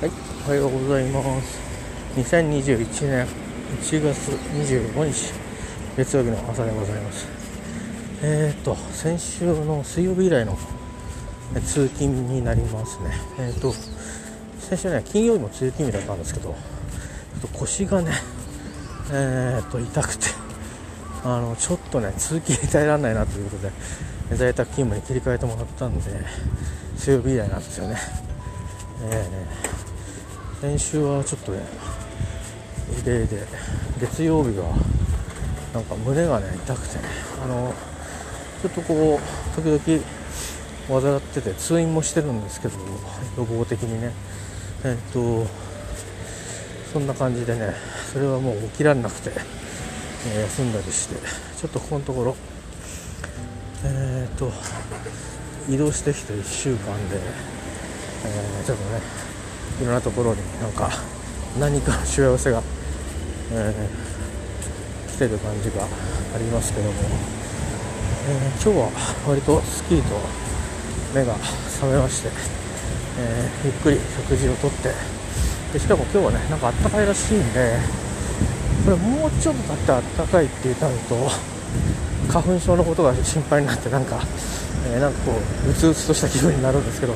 はい、おはようございます。2021年1月25日、月曜日の朝でございます。えーと、先週の水曜日以来の通勤になりますね。えーと、先週ね、金曜日も通勤日だったんですけど、ちょっと腰がね、えーと、痛くて、あの、ちょっとね、通勤に耐えられないなということで、在宅勤務に切り替えてもらったんで、水曜日以来なんですよね。えー先週はちょっとね異例で月曜日がなんか胸がね痛くてねあのちょっとこう時々患ってて通院もしてるんですけど予防的にね。えっとそんな感じでねそれはもう起きられなくて、え休んだりしてちょっとここのところえっと移動してきて1週間で、えーちょっとねいろんなところになんか何かの幸せが、えー来てる感じがありますけども、えー今日は割とすっきりと目が覚めまして、えーゆっくり食事をとってでしかも今日はねなんかあったかいらしいんでこれもうちょっと経ってあったかいってなると花粉症のことが心配になってなんか、えーなんかこううつうつとした気分になるんですけど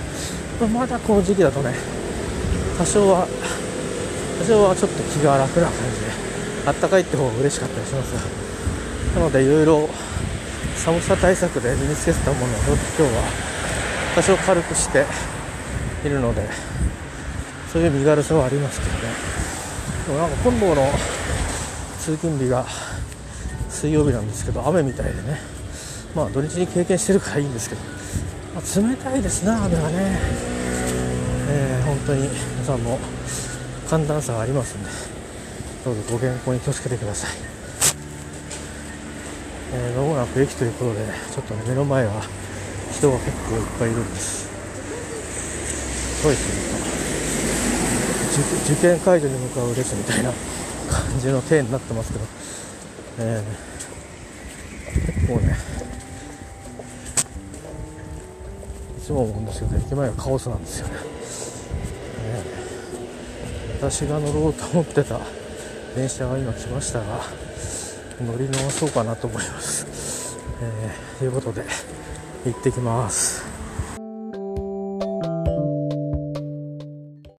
まだこの時期だとね多少は多少はちょっと気が楽な感じであったかいって方が嬉しかったりしますなのでいろいろ寒さ対策で身につけてたものを今日は多少軽くしているのでそういう身軽さはありますけどね。でもなんか今度の通勤日が水曜日なんですけど雨みたいでね。まあ土日に経験してるからいいんですけど、まあ冷たいですな雨はね。えー本当に皆さんも寒暖差がありますんでどうぞご健康に気をつけてください、えー間もなく駅ということでちょっとね目の前は人が結構いっぱいいるんです。すごいですね。受受験会場に向かう列みたいな感じの体になってますけど、えー結構ねいつも思うんですけど駅前はカオスなんですよね。私が乗ろうと思ってた電車が今来ましたが乗り直そうかなと思います、えーということで行ってきます。